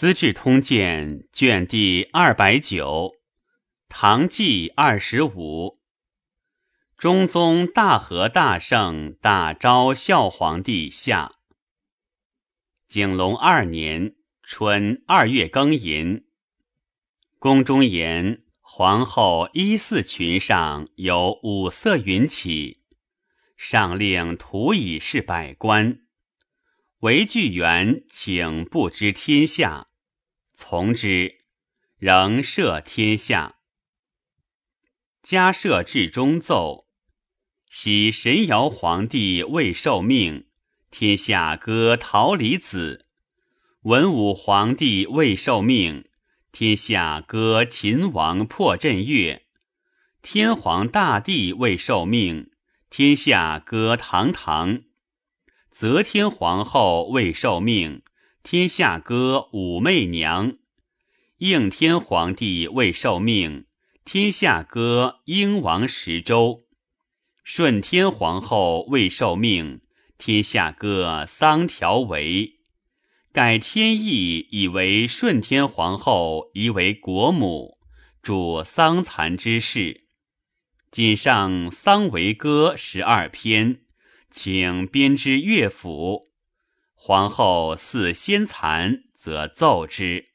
资治通鉴》卷第二百九，唐纪二十五，中宗大和大圣大昭孝皇帝下。景龙二年春二月庚寅，宫中言皇后衣四裙上有五色云起，上令涂以示百官，韦巨源请不知天下。从之，仍摄天下。加设至中奏：昔神尧皇帝未受命，天下歌桃李子；文武皇帝未受命，天下歌秦王破阵乐；天皇大帝未受命，天下歌堂堂；则天皇后未受命。天下歌武媚娘，应天皇帝未受命；天下歌英王十周，顺天皇后未受命；天下歌桑条为改天意，以为顺天皇后宜为国母，主桑蚕之事。仅上桑维歌十二篇，请编织乐府。皇后似先残，则奏之。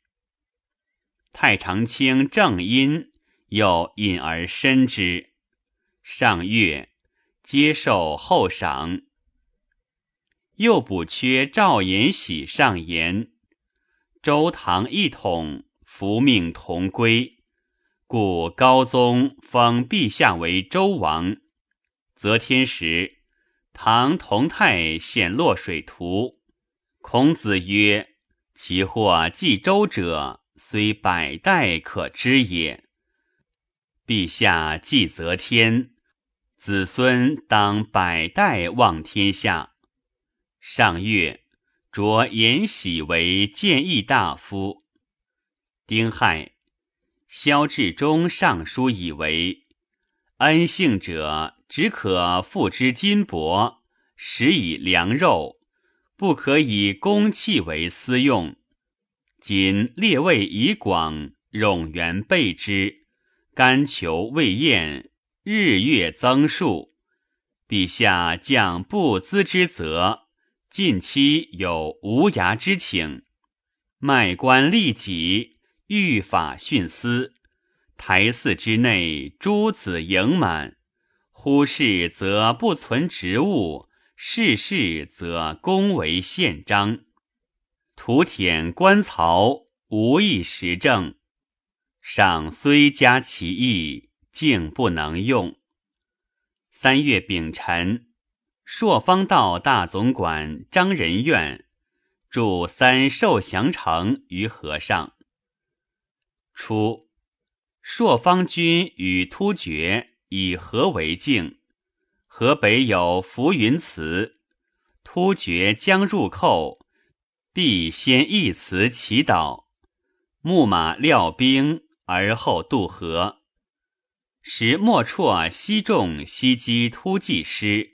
太常卿正音又引而深之。上月接受后赏。又补缺赵延喜上言：周唐一统，福命同归，故高宗封陛下为周王。则天时，唐同泰显洛水图。孔子曰：“其或继周者，虽百代可知也。陛下继则天，子孙当百代望天下。”上月，擢延禧为谏议大夫。丁亥，萧志忠上书以为：“恩幸者，只可付之金帛，食以粮肉。”不可以公器为私用。今列位以广，冗员备之，甘求未厌，日月增数。陛下将不资之责，近期有无涯之请，卖官利己，欲法徇私。台寺之内诸子盈满，忽视则不存职务。世事则公为宪章，图舔官曹，无一实政。上虽加其意，竟不能用。三月丙辰，朔方道大总管张仁愿著三受降城于河上。初，朔方军与突厥以河为境。河北有浮云祠，突厥将入寇，必先一祠祈祷，牧马料兵，而后渡河。时莫辍西众西击突骑师，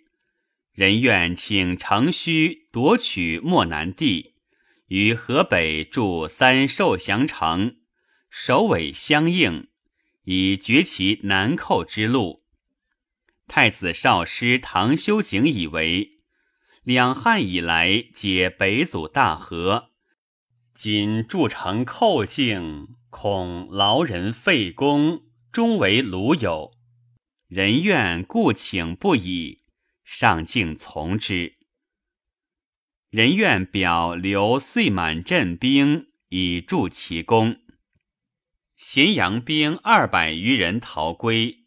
人愿请程须夺取漠南地，于河北筑三受降城，首尾相应，以绝其南寇之路。太子少师唐修景以为，两汉以来皆北阻大河，今筑城寇境，恐劳人费功，终为鲁友。人愿故请不已，上敬从之。人愿表留岁满镇兵以助其功。咸阳兵二百余人逃归。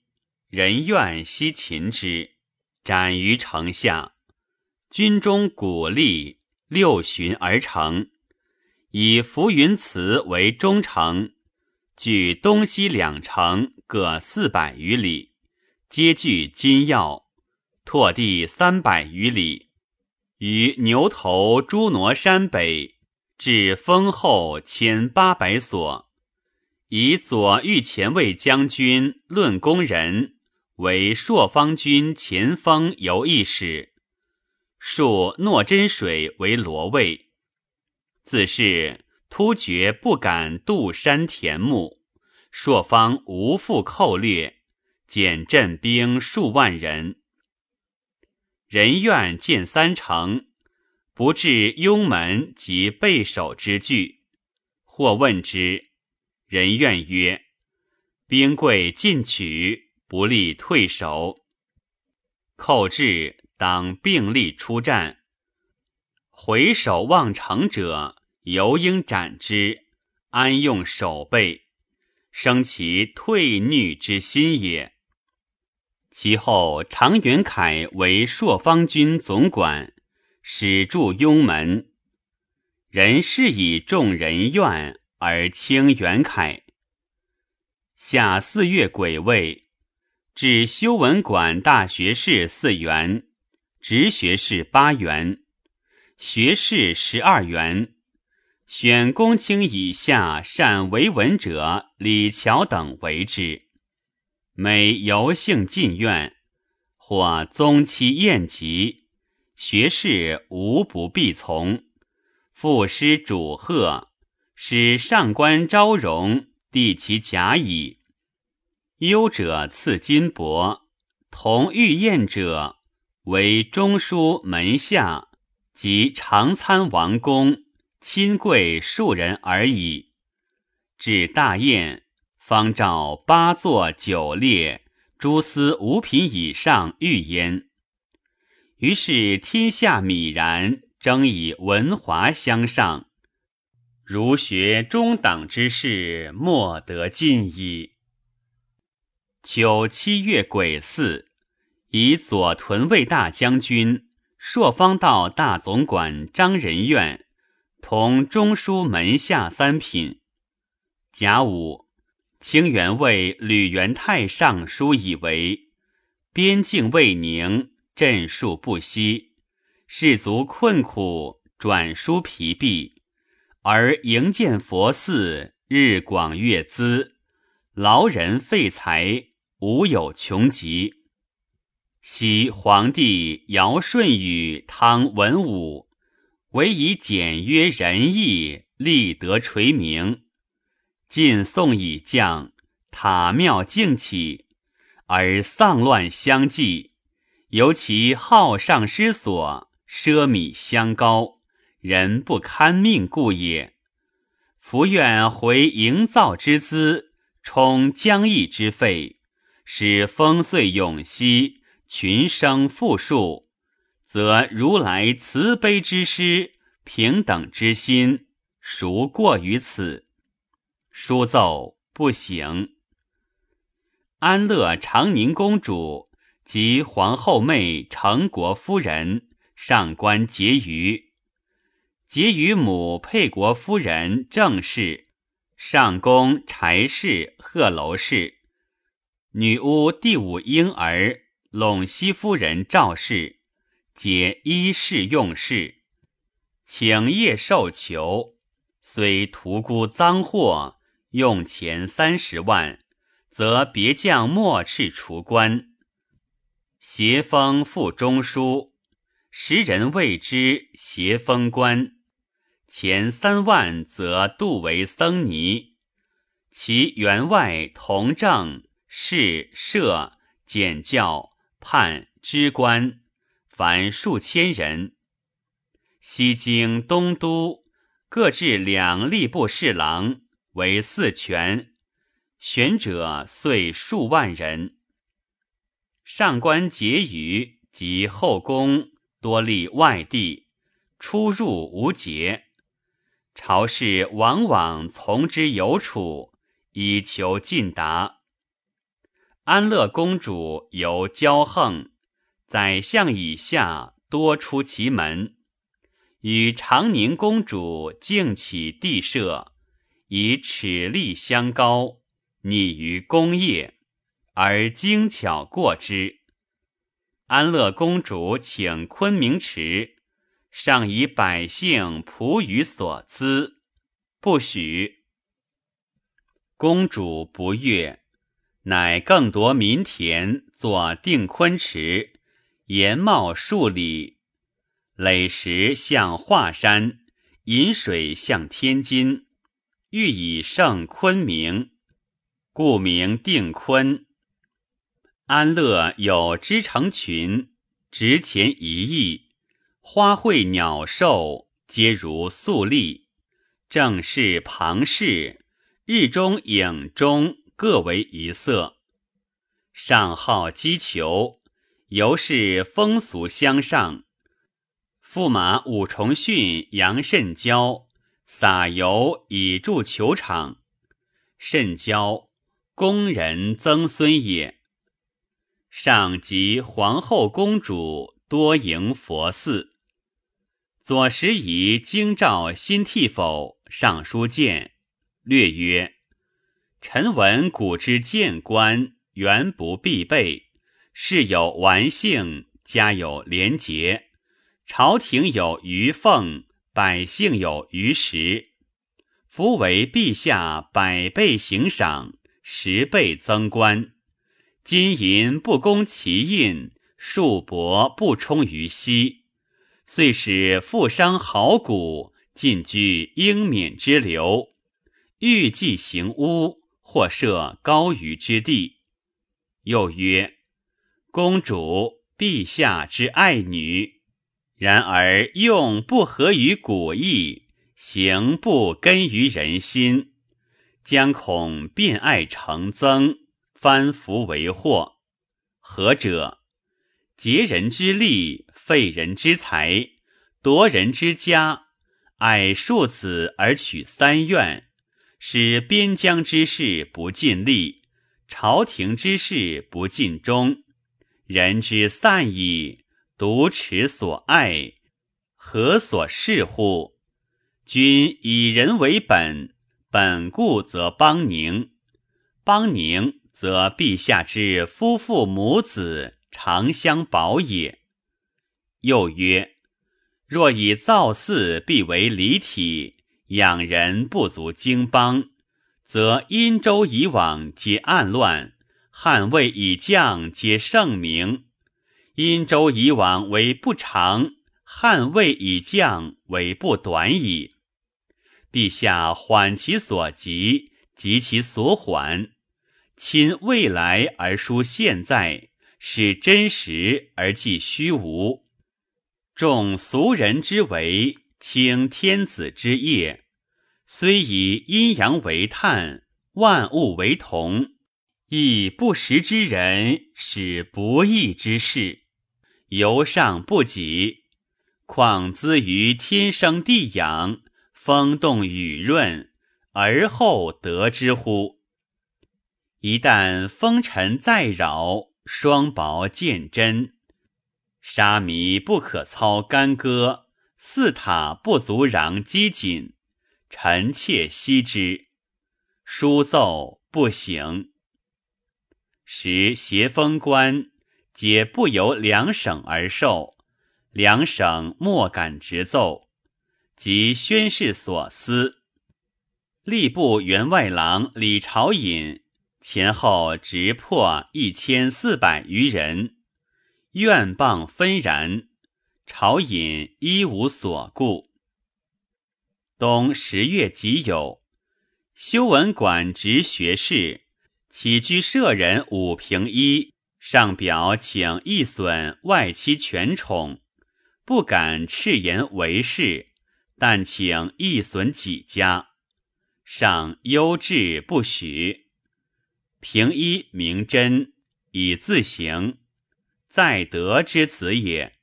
人愿悉擒之，斩于城下。军中鼓励六旬而成，以浮云祠为中城，距东西两城各四百余里，皆据金钥，拓地三百余里，于牛头朱挪山北至丰后千八百所，以左御前卫将军论功人。为朔方军前锋游义使，数诺真水为罗卫。自是突厥不敢渡山填木，朔方无复寇掠，减镇兵数万人。人愿见三城，不至雍门及备守之惧。或问之，人愿曰：“兵贵进取，不利退守。寇至，当并力出战。回首望城者，犹应斩之，安用守备，生其退逆之心也。”其后，常元凯为朔方军总管，始驻雍门。人是以众人怨而轻元凯。夏四月癸未，至修文馆大学士四员，直学士八员，学士十二员。选公卿以下善为文者李峤等为之。每游幸进院，或宗期宴集，学士无不必从。赋诗主贺，使上官昭容递其甲乙。优者赐金帛，同御宴者为中书门下及长参王公亲贵数人而已。至大宴。方召八座九列，诸司五品以上御焉。于是天下泯然，争以文华相上。儒学中党之事，莫得尽矣。秋七月癸巳，以左屯卫大将军、朔方道大总管张仁愿同中书门下三品。甲午。清原为吕元泰上书以为边境未宁，镇戍不息，士卒困苦，转书疲弊，而营建佛寺，日广月滋，劳人费财，无有穷极。昔皇帝尧舜禹汤文武，唯以简约仁义，立德垂名。晋宋以降，塔庙静起，而丧乱相继，尤其好上失所，奢靡相高，人不堪命故也。福愿回营造之资，充疆役之费，使风岁永息，群生富庶，则如来慈悲之师，平等之心，孰过于此？书奏不行。安乐长宁公主及皇后妹成国夫人上官婕妤，婕妤母沛国夫人郑氏，上宫柴氏、贺楼氏，女巫第五婴儿陇西夫人赵氏，皆衣饰用事，请业受囚，虽屠沽赃货。用钱三十万，则别将莫斥除官。协封副中书，时人谓之协封官。前三万，则度为僧尼。其员外同政、侍、舍、检教、判、知官，凡数千人。西京、东都各置两吏部侍郎。为四权，选者遂数万人。上官桀馀及后宫多立外地，出入无节，朝事往往从之有处，以求进达。安乐公主由骄横，宰相以下多出其门，与长宁公主竞起地设。以尺力相高，拟于功业，而精巧过之。安乐公主请昆明池，尚以百姓仆于所资，不许。公主不悦，乃更夺民田，作定昆池，延茂数里，垒石向华山，引水向天津，欲以胜昆明，故名定昆。安乐有织成群，值钱一亿，花卉鸟兽皆如素丽。正是旁氏，日中影中各为一色。上好击球，由是风俗相上。驸马武重训、杨慎交撒油以筑球场。慎交，宫人曾孙也。上及皇后公主多迎佛寺。左拾遗京兆新替否上书谏，略曰：臣闻古之谏官。原不必备，事有完性，家有廉洁，朝廷有余俸，百姓有余食。夫为陛下百倍行赏，十倍增官，金银不供其印，数帛不充于息，遂使富商豪贾尽居英冕之流，欲计行污，或设高于之地。又曰：“公主，陛下之爱女，然而用不合于古意，行不根于人心，将恐变爱成憎，翻福为祸。何者？劫人之力，废人之财，夺人之家，爱庶子而取三怨，使边疆之事不尽力。”朝廷之事不尽忠，人之散矣。独持所爱，何所事乎？君以人为本，本固则邦宁，邦宁则陛下之夫妇母子长相保也。又曰：若以造寺必为离体，养人不足经邦。则殷周以往皆暗乱，汉魏以降皆盛名。殷周以往为不长，汉魏以降为不短矣。陛下缓其所急，急其所缓，亲未来而疏现在，使真实而记虚无，众俗人之为，清天子之业。虽以阴阳为炭，万物为铜，亦不识之人使不义之事，由上不己，况资于天生地养，风动雨润，而后得之乎？一旦风尘再扰，霜雹渐真，沙弥不可操干戈，寺塔不足攘积锦。臣妾悉之，书奏不行。时协封官皆不由两省而受，两省莫敢直奏，即宣示所思。吏部员外郎李朝隐前后直破一千四百余人，怨谤纷然，朝隐一无所顾。冬十月己酉，修文馆直学士起居舍人武平一上表请一损外戚权宠，不敢赤言为事，但请一损己家，上优质不许。平一名真，以自行，在德之子也。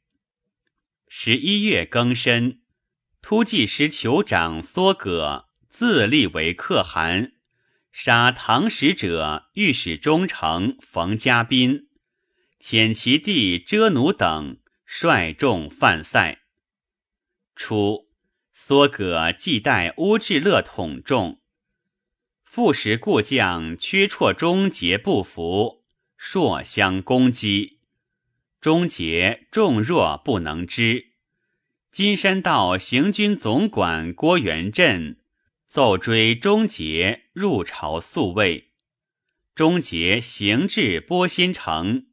十一月庚申。突骑师酋长梭葛自立为可汗，杀唐使者御史中丞冯家宾，遣其弟遮奴等率众犯塞。初，梭葛既代乌质勒统众，复使故将缺绰中节不服，朔相攻击，终结众弱不能支。金山道行军总管郭元振奏追终结入朝宿卫，终结行至波心城，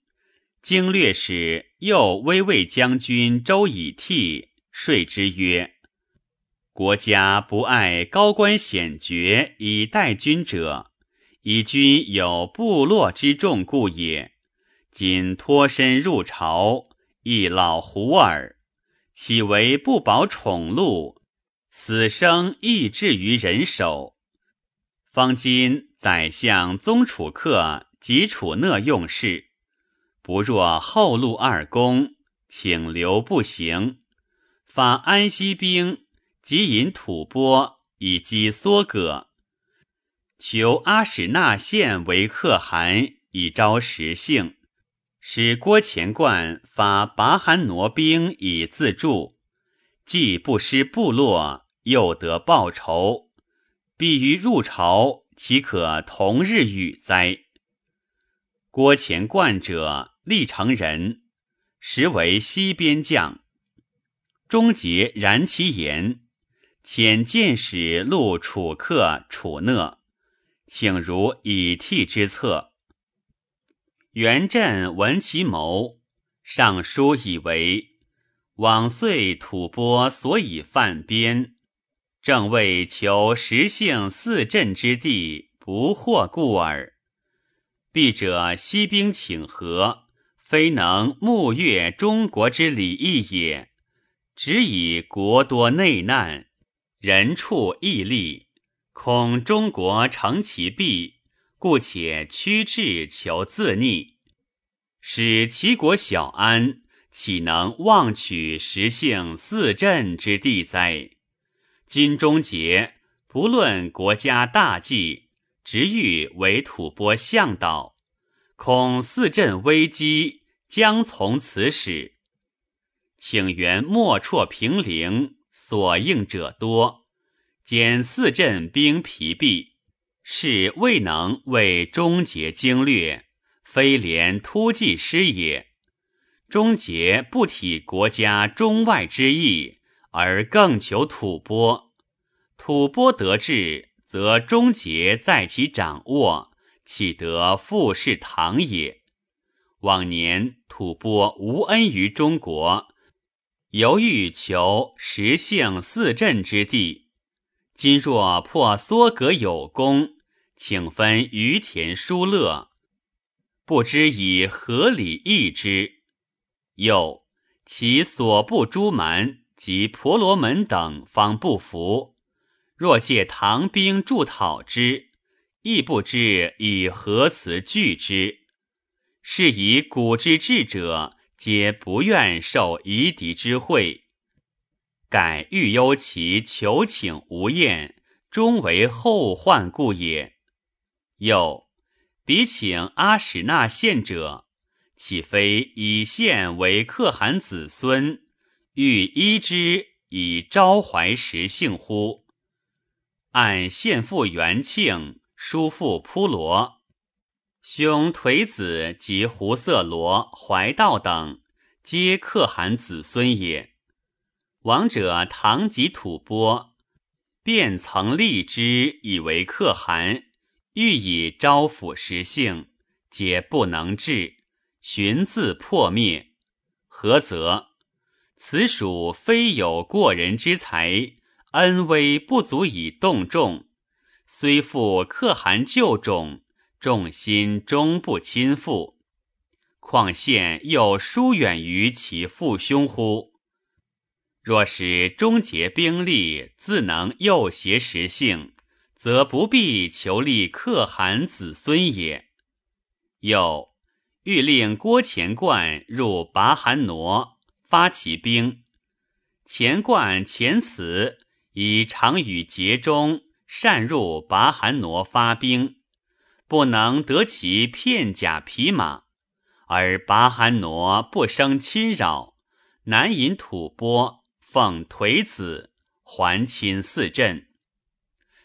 经略使右威卫将军周以替说之曰：“国家不爱高官显爵以待君者，以君有部落之众故也。今脱身入朝，一老胡耳，岂为不保宠禄？死生亦至于人手。方今宰相宗楚客及楚讷用事，不若后路二公，请留不行。发安西兵，即引吐蕃以击梭葛，求阿史那县为可汗，以招实性。使郭前冠发拔韩挪兵以自助，既不失部落，又得报仇，必于入朝，岂可同日语哉？郭前冠者，历城人，实为西边将。终结然其言，遣剑使录楚客、楚讷，请如以替之策。元镇闻其谋，上书以为往岁吐蕃所以犯边，正为求实性四镇之地不获故耳。必者西兵请和，非能沐阅中国之礼义也，只以国多内难，人畜异利，恐中国成其弊。故且屈志求自逆，使齐国小安，岂能妄取实性四镇之地哉？今终结，不论国家大计，直欲为吐蕃向导，恐四镇危机将从此始。请援莫辍平陵，所应者多，减四镇兵疲弊。是未能为终结经略，非连突骑师也。终结不体国家中外之意，而更求吐蕃。吐蕃得志，则终结在其掌握，岂得复是唐也？往年吐蕃无恩于中国，犹欲求实性四镇之地。今若破梭格有功。请分于田疏勒，不知以何理易之。又其所部诸蛮及婆罗门等方不服，若借唐兵助讨之，亦不知以何辞拒之。是以古之智者，皆不愿受夷狄之惠，改欲忧其求请无厌，终为后患故也。又彼请阿史那献者，岂非以献为可汗子孙，欲依之以昭怀实性乎？按献父元庆、叔父扑罗、兄颓子及胡色罗、怀道等，皆可汗子孙也。王者唐及吐蕃，便曾立之以为可汗。欲以招抚实性，皆不能治，寻自破灭。何则？此属非有过人之才，恩威不足以动众。虽复可汗旧种，众心终不亲附。况现又疏远于其父兄乎？若使终结兵力，自能诱挟实性。则不必求立可汗子孙也。又欲令郭前冠入拔韩挪，发其兵。前冠前辞以常与节中擅入拔韩挪发兵，不能得其片甲匹马，而拔韩挪不生侵扰，难引吐蕃，奉颓子，还侵四镇。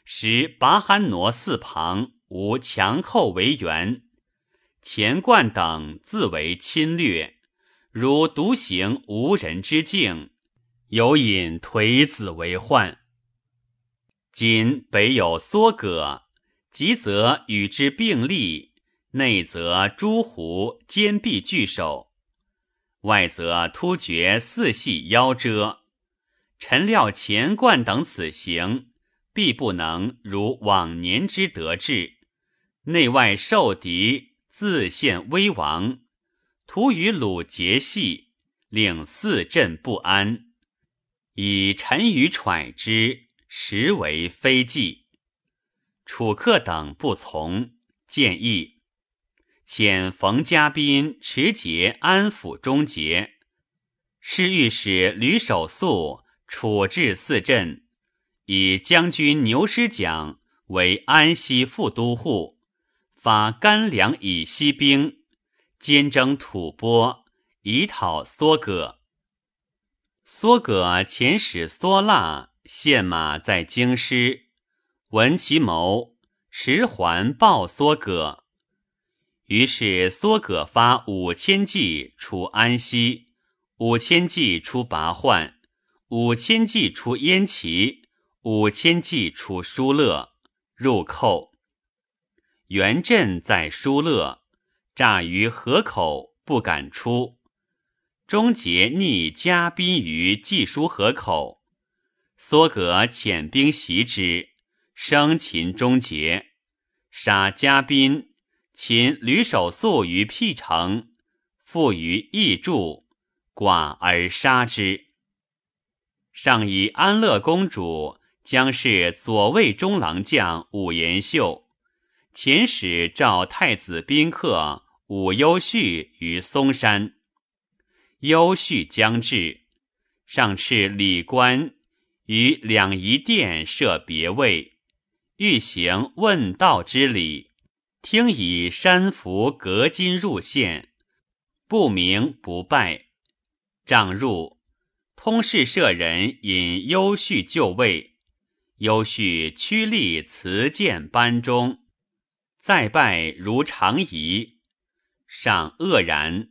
使拔罕挪四旁无强寇为援，钱冠等自为侵略，如独行无人之境，有引颓子为患。今北有梭葛，急则与之并立；内则诸胡坚壁拒守，外则突厥四系夭折。臣料钱冠等此行，必不能如往年之得志。内外受敌，自陷危亡，徒与鲁结系，令四镇不安。以臣愚揣之，实为非计。楚客等不从，建议遣冯家宾持节安抚中节，侍御史吕守素。处置四镇，以将军牛师奖为安西副都护，发干粮以西兵，兼征吐蕃，以讨梭葛。梭葛遣使梭腊献马在京师，闻其谋，迟还报梭葛。于是梭葛发五千骑出安西，五千骑出拔换。五千骑出燕齐，五千骑出疏勒，入寇。元镇在疏勒，诈于河口，不敢出。终结逆嘉宾于季书河口，梭葛遣兵袭之，生擒终结，杀嘉宾，擒吕守素于辟城，附于义柱，寡而杀之。上以安乐公主将是左卫中郎将武延秀，遣使召太子宾客武攸绪于嵩山。攸绪将至，上敕礼官于两仪殿设别位，欲行问道之礼，听以山符隔金入献，不明不拜。帐入。通事舍人引优绪就位，优绪屈立辞见班中，再拜如常仪，上愕然，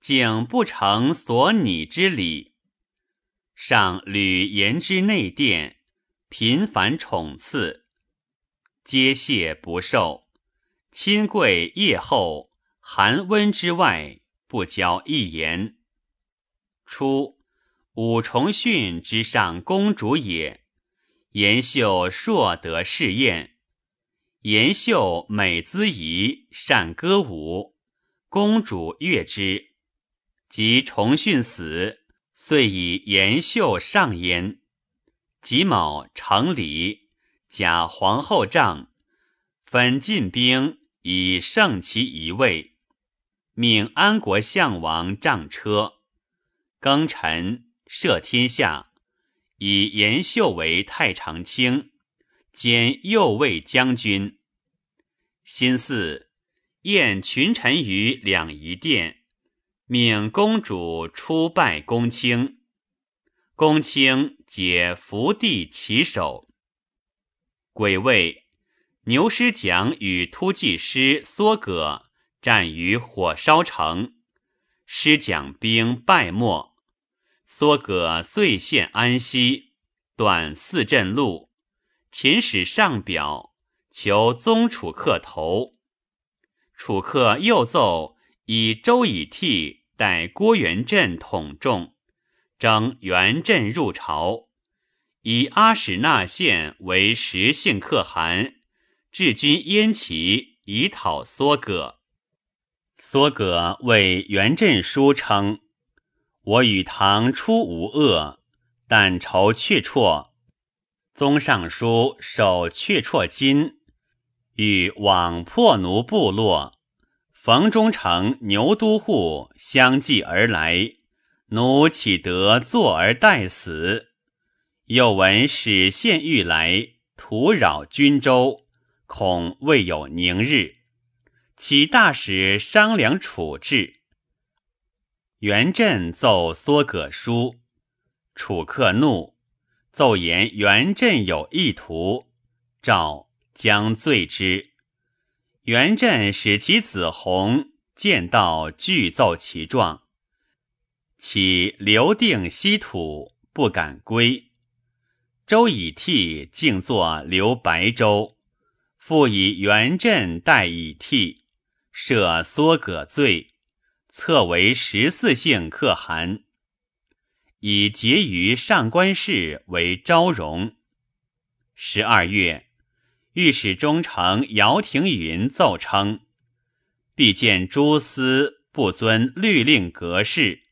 竟不成所拟之礼。上屡言之内殿，频繁宠赐，皆谢不受。亲贵夜后寒温之外，不交一言。初。武重训之上公主也，延秀硕得试宴。延秀美姿仪，善歌舞，公主悦之。及重训死，遂以延秀上焉。己卯成礼，假皇后帐，分进兵以胜其一位，命安国相王仗车，庚辰。摄天下，以延秀为太常卿，兼右卫将军。辛巳，宴群臣于两仪殿，命公主出拜公卿。公卿解伏地起手。癸未，牛师奖与突骑师梭葛战于火烧城，师奖兵败没。梭葛遂陷安西，断四镇路。秦使上表求宗楚客头，楚客又奏以周以替代郭元振统众，征元振入朝，以阿史那县为实姓可汗，治军燕齐，以讨梭葛。梭葛为元振书称。我与唐初无恶，但仇却绰。宗尚书守却绰金，欲往破奴部落。冯中丞牛都护相继而来，奴岂得坐而待死？又闻使县欲来，徒扰军州，恐未有宁日。启大使商量处置。元振奏梭葛书，楚客怒，奏言元振有意图，诏将罪之。元振使其子弘见到，具奏其状，其留定西土，不敢归。周以替竟作留白州，复以元振代以替，赦梭葛罪。册为十四姓可汗，以结于上官氏为昭容。十二月，御史中丞姚廷云奏称：必见诸司不遵律令格式，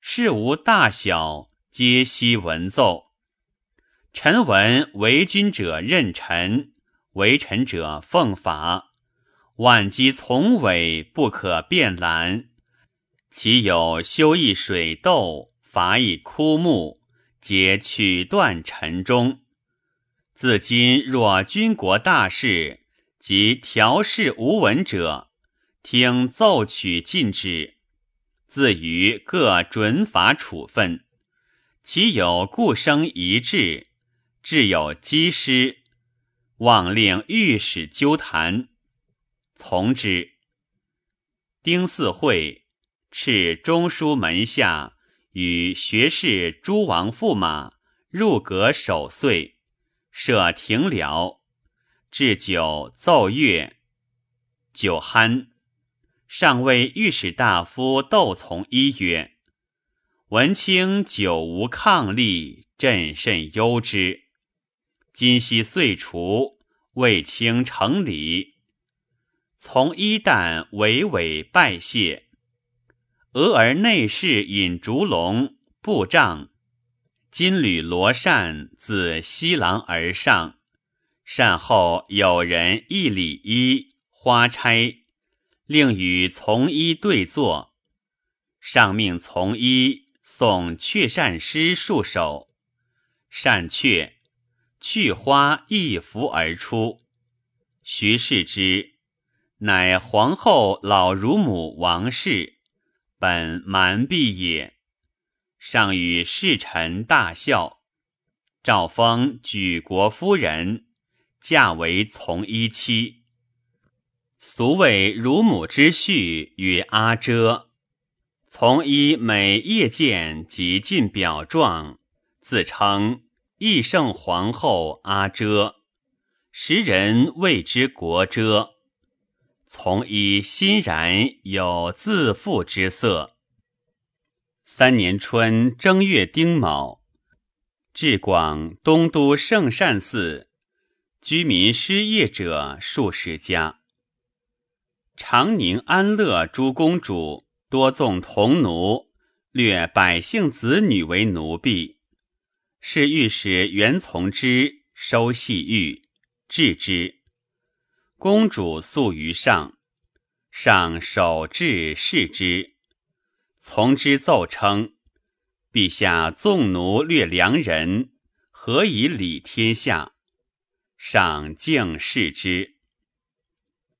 事无大小，皆悉闻奏。臣闻为君者任臣，为臣者奉法。万机从尾，不可变懒。其有修一水斗，伐一枯木，皆取断尘中。自今若军国大事及调事无闻者，听奏取禁止，自于各准法处分。其有故生一致，致有积失，望令御史纠谈。从之。丁巳会，敕中书门下与学士诸王驸马入阁守岁，设庭僚，置酒奏乐。酒酣，上谓御史大夫窦从一曰：“文卿久无抗力，朕甚忧之。今夕岁除，为卿成礼。”从一旦娓娓拜谢，俄而内侍引烛龙布帐，金缕罗扇自西廊而上。善后有人一礼衣花钗，令与从一对坐。上命从一送雀扇诗数首，扇雀去花一拂而出。徐氏之。乃皇后老乳母王氏，本蛮婢也。上与侍臣大笑。诏封举国夫人，嫁为从一妻。俗谓乳母之婿与阿遮。从一每夜见即进表状，自称义圣皇后阿遮，时人谓之国遮。从一欣然有自负之色。三年春正月丁卯，至广东都圣善寺，居民失业者数十家。长宁安乐诸公主多纵童奴，掠百姓子女为奴婢，是御史袁从之收细狱，治之。公主诉于上，上守制视之。从之奏称：“陛下纵奴掠良人，何以理天下？”上敬视之。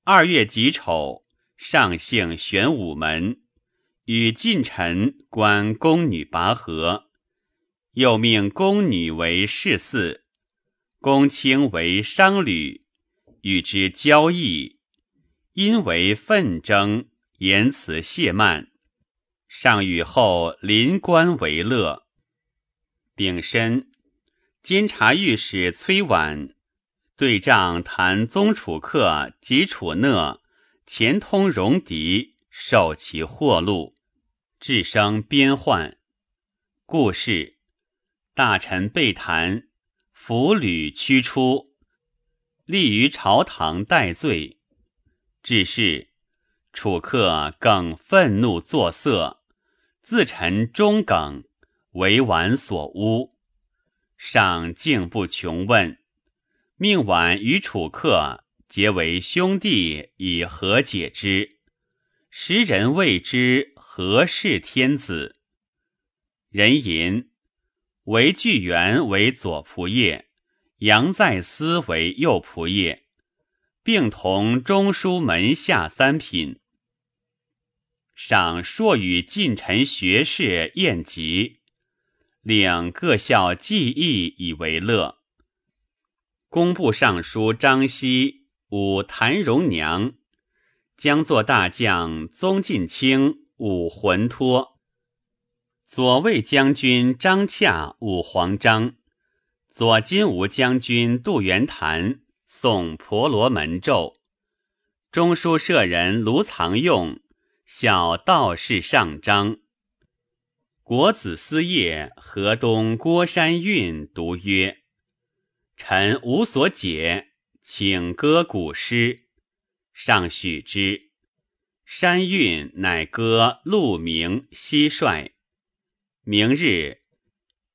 二月己丑，上幸玄武门，与近臣观宫女拔河，又命宫女为侍四，公卿为商旅。与之交易，因为愤争，言辞谢慢。上与后临官为乐。丙申，监察御史崔婉对仗谈宗楚客及楚讷，前通戎狄，受其祸禄，致生边患。故事，大臣被弹，俘虏驱出。立于朝堂待罪，至是楚客更愤怒作色，自陈忠耿，为婉所诬，上竟不穷问，命婉与楚客结为兄弟，以和解之。时人谓之何氏天子。人吟为巨源为左仆射。杨在思为右仆射，并同中书门下三品。赏硕与近臣学士宴集，领各校技艺以为乐。工部尚书张熙武谭荣娘，将作大将宗近卿武浑托，左卫将军张洽武黄章。左金吾将军杜元谭诵婆罗门咒，中书舍人卢藏用小道士上章。国子司业河东郭山运读曰：“臣无所解，请歌古诗。”上许之。山运乃歌鹿鸣蟋蟀。明日，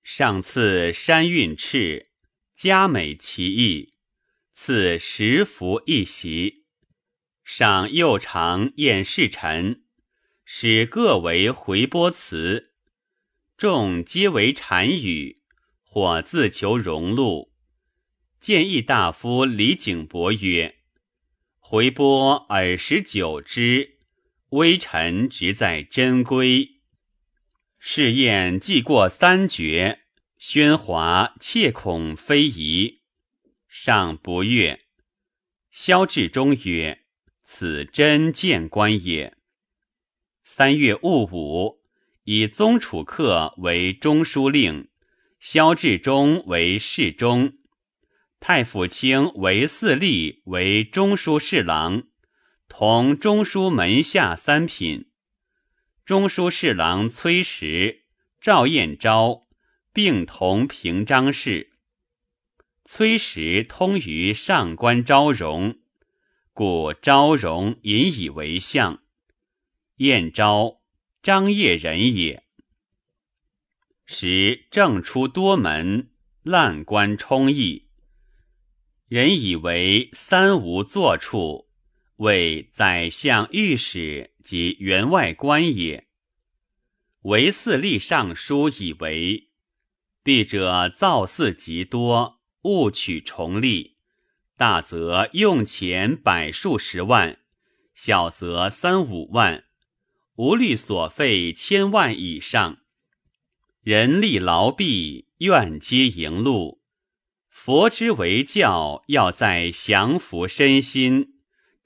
上赐山运敕，佳美其意，赐十服一席。上又常宴侍臣，使各为回波词。众皆为单语，或自求荣禄。建议大夫李景伯曰：“回波耳时久之，微臣直在真归。试宴既过三绝，喧哗切恐非宜。”上不悦。萧志忠曰：“此真见官也。”三月戊午。以宗楚客为中书令，萧志忠为侍中，太傅卿为四吏为中书侍郎，同中书门下三品。中书侍郎崔实、赵彦昭并同平章事。崔实通于上官昭容，故昭容引以为相。彦昭。张掖人也，时政出多门，滥官充溢，人以为三无坐处，为宰相、御史及员外官也。唯四立尚书以为，弊者造寺极多，误取重利，大则用钱百数十万，小则三五万。无虑所费千万以上，人力劳弊，愿皆盈禄。佛之为教，要在降服身心，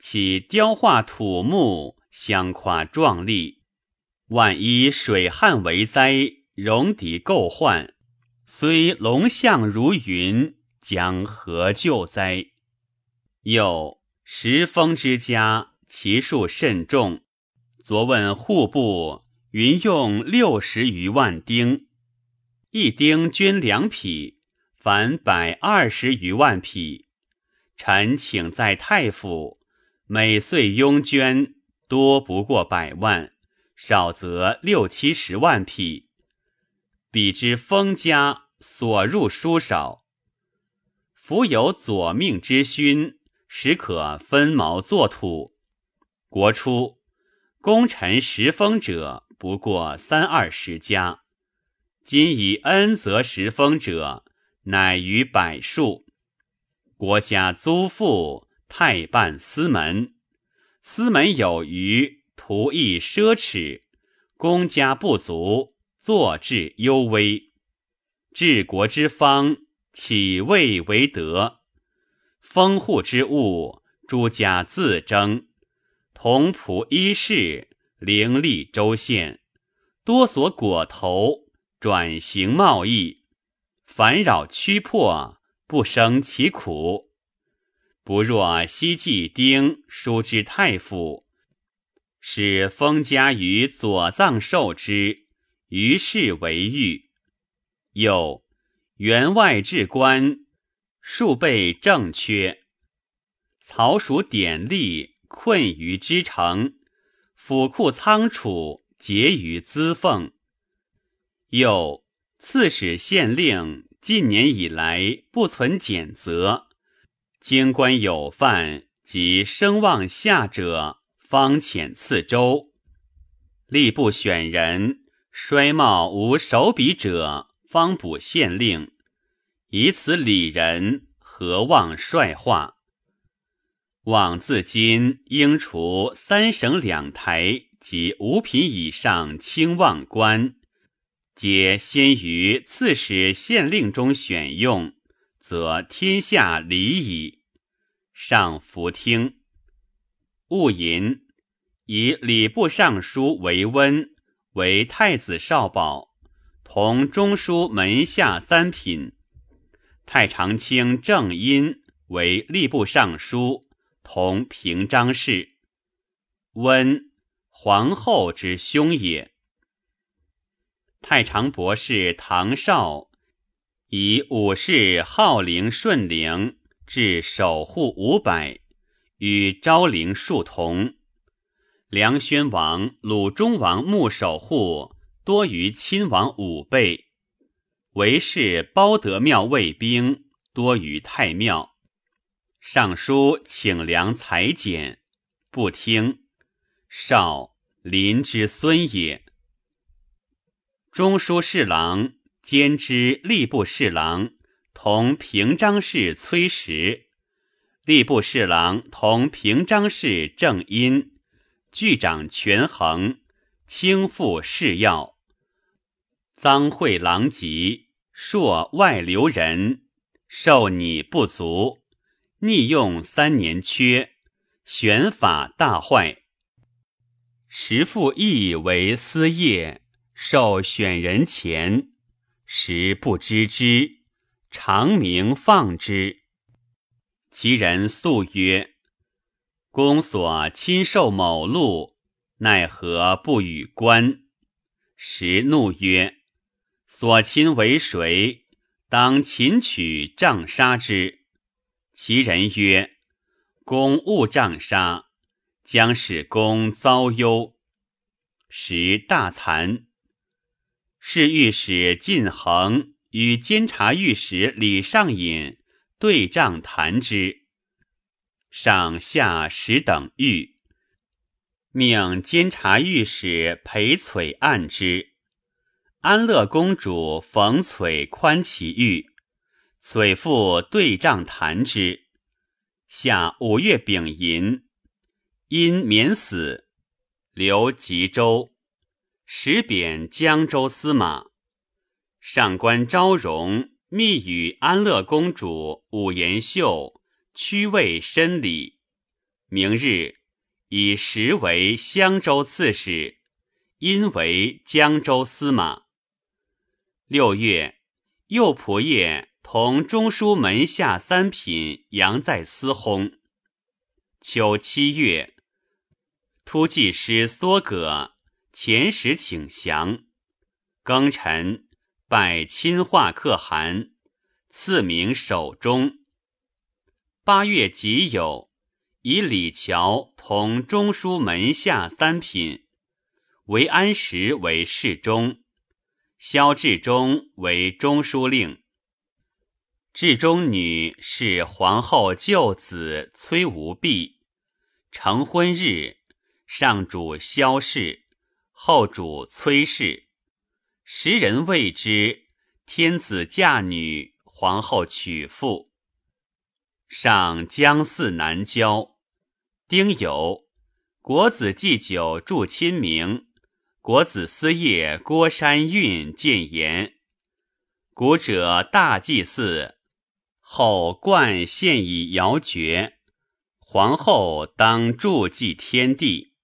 其雕画土木，相夸壮丽。万一水旱为灾，戎狄构患，虽龙象如云，将何救灾？又石峰之家，其数甚众。昨问户部，云用六十余万丁，一丁均两匹，凡百二十余万匹。臣请在太府，每岁佣捐多不过百万，少则六七十万匹。比之封家所入书少，夫有左命之勋，实可分毛作土。国初。功臣食封者不过三二十家，今以恩泽食封者乃逾百数。国家租赋，太办司门，司门有余，徒役奢侈；公家不足，坐治幽微。治国之方，岂未为德？封户之物，诸家自争。同仆衣饰，凌厉州县，多所裹头，转型贸易，烦扰屈迫，不生其苦。不若西季丁书之太傅，使封家于左藏受之，于是为御。又员外置官，数倍正缺，曹属典吏。困于之城，府库仓储结于资俸。又刺史县令近年以来不存减责，京官有犯及声望下者，方遣次州。吏部选人衰茂无手笔者，方补县令。以此礼人，何望率化？往自今应除三省两台及五品以上清望官，皆先于刺史县令中选用，则天下礼矣。上服听。戊寅，以礼部尚书为温，为太子少保，同中书门下三品。太常卿正因为吏部尚书。同平章事，温皇后之兄也。太常博士唐绍以武士号陵顺陵至守护五百，与昭陵数同。梁宣王、鲁中王墓守护多于亲王五倍，韦氏包德庙卫兵多于太庙。尚书请梁裁减，不听。少林之孙也。中书侍郎兼之吏部侍郎同平章事崔实，吏部侍郎同平章事郑殷，具掌权衡，轻负事要。赃贿狼藉，朔外流人，受拟不足。逆用三年缺，选法大坏。时复议为私业，受选人钱，时不知之，常鸣放之。其人诉曰：“公所亲受某禄，奈何不与官？”时怒曰：“所亲为谁？当擒取杖杀之。”其人曰：“公勿杖杀，将使公遭忧。”时大惭。是御史晋衡与监察御史李尚隐对杖谈之，上下使等谕，命监察御史裴璀按之。安乐公主冯璀宽其狱。璀父对账谈之，下五月丙寅，因免死，留吉州，时贬江州司马。上官昭容密与安乐公主武延秀屈位申礼，明日以时为襄州刺史，因为江州司马。六月，右仆射。同中书门下三品杨再司薨。秋七月，突骑师梭葛遣使请降。庚辰，拜亲化可汗，赐名守中。八月己酉，以李峤同中书门下三品，韦安石为侍中，萧志忠为中书令。至中女是皇后舅子崔无弼，成婚日，上主萧氏，后主崔氏，时人谓之天子嫁女，皇后娶妇。上将祀南郊，丁酉，国子祭酒祝亲明，国子司业郭山运谏言，古者大祭祀。后冠现以遥绝，皇后当祝祭天地。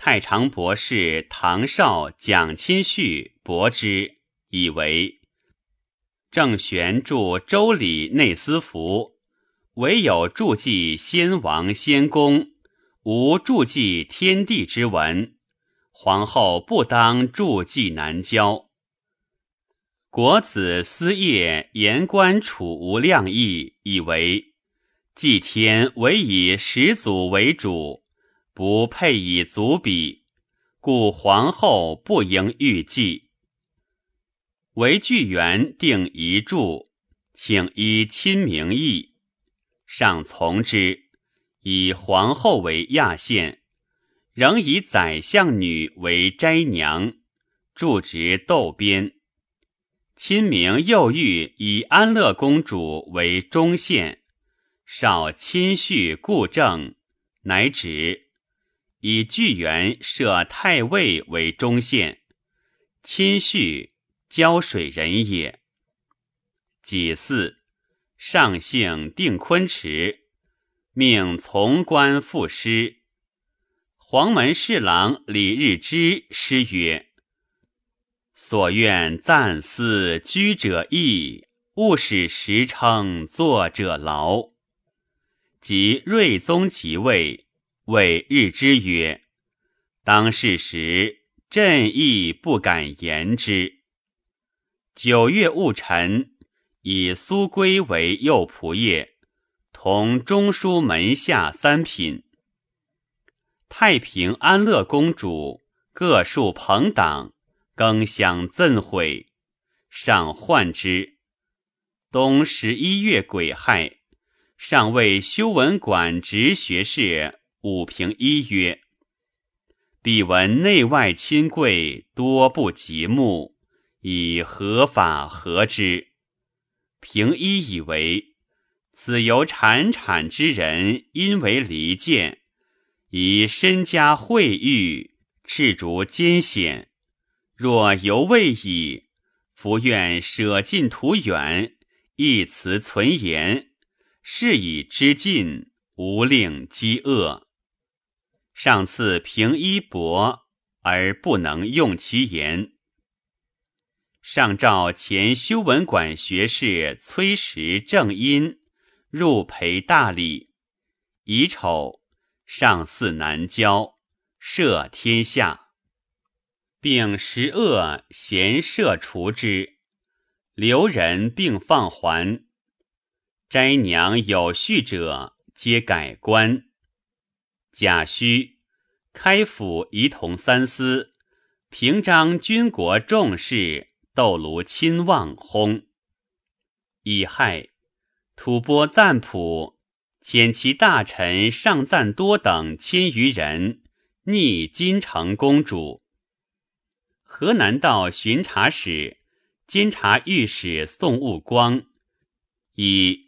太常博士唐绍蒋钦绪驳之，以为郑玄著周礼内司符，唯有注记先王先公，无注记天地之文。皇后不当注记南郊。国子司业言官楚无量义，以为祭天唯以始祖为主，不配以足比，故皇后不应御祭。为巨源定遗著，请依亲名义，上从之，以皇后为亚县，仍以宰相女为斋娘，住职窦边。亲明又欲以安乐公主为中宪，少亲叙故政，乃止。以巨源设太尉为中宪，亲叙胶水人也。己巳，上姓定昆池，命从官赋诗。黄门侍郎李日之诗曰。所愿暂思居者易，勿使时称作者劳。即睿宗即位，谓日之曰：“当世时，朕亦不敢言之。九月戊辰，以苏归为右仆射，同中书门下三品。太平安乐公主各树朋党，更相赠毁，上患之。冬十一月癸亥，上谓修文馆直学士武平一曰：“彼闻内外亲贵多不及目，以合法合之。”平一以为此由产产之人，因为离间。以身家惠誉，赤足艰险。若犹未已，弗愿舍近图远，一辞存言，是以知尽，无令饥饿。上赐平衣帛，而不能用其言。上召前修文馆学士崔实正因入陪大礼，乙丑。上祀南郊，赦天下，并十恶咸赦除之。留人并放还。斋娘有序者，皆改官。贾诩开府仪同三司，平章军国重事，窦卢亲望薨。乙亥，吐蕃赞普。遣其大臣上赞多等千余人逆金城公主。河南道巡查使、监察御史宋务光以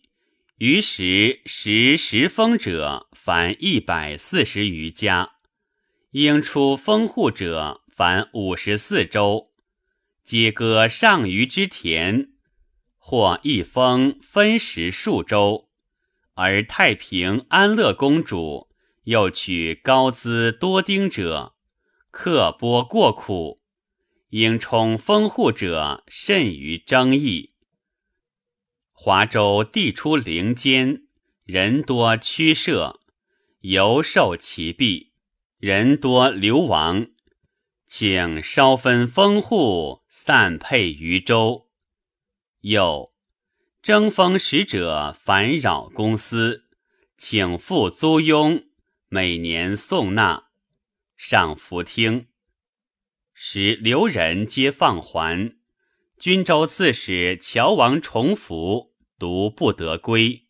于时时时封者凡一百四十余家，应出封户者凡五十四州，皆割上虞之田，或一封分食数州。而太平安乐公主又取高资多丁者，刻剥过苦，应充封户者甚于争议。华州地出陵间，人多驱舍，犹受其弊，人多流亡，请稍分封户，散配于州。又。征封使者烦扰公司，请付租庸，每年送纳，上服听。使留人皆放还。均州刺史乔王重福独不得归，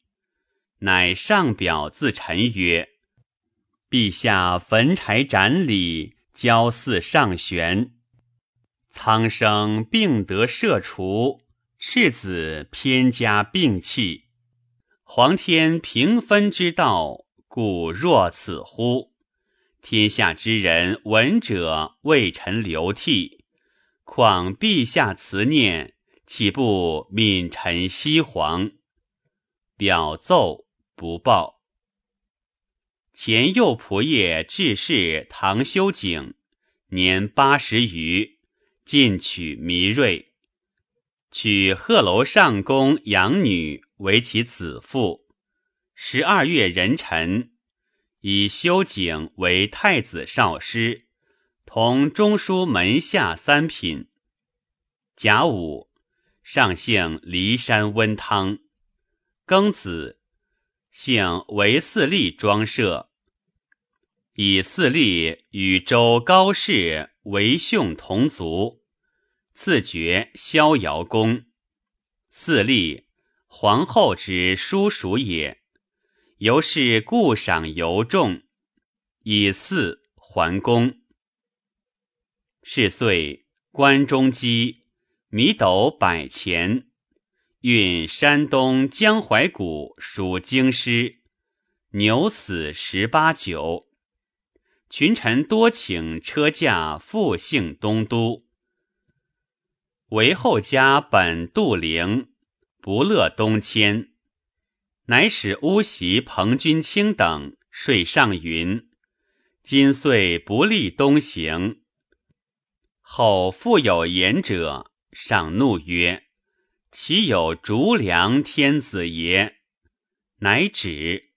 乃上表自陈曰：“陛下焚柴斩礼，交祀上玄，苍生病得赦除。”赤子偏加病气，皇天平分之道，故若此乎？天下之人闻者为臣流涕，况陛下慈念，岂不悯臣西皇？表奏不报。前右仆射致仕唐修景，年八十余，进取弥锐。娶鹤楼上宫养女为其子妇。十二月壬辰，以修景为太子少师，同中书门下三品。甲午，上姓骊山温汤。庚子，姓为四立庄舍。以四立与周高氏为兄同族。赐爵逍遥公，四立皇后之叔属也。由是故赏尤重，以祀还公。是岁，关中饥，米斗百钱，运山东江淮谷属京师，牛死十八九。群臣多请车驾复幸东都。为后家本杜陵，不乐东迁，乃使乌袭彭君清等睡上云：“今岁不利东行。”后复有言者，上怒曰：“岂有逐良天子也？”乃止。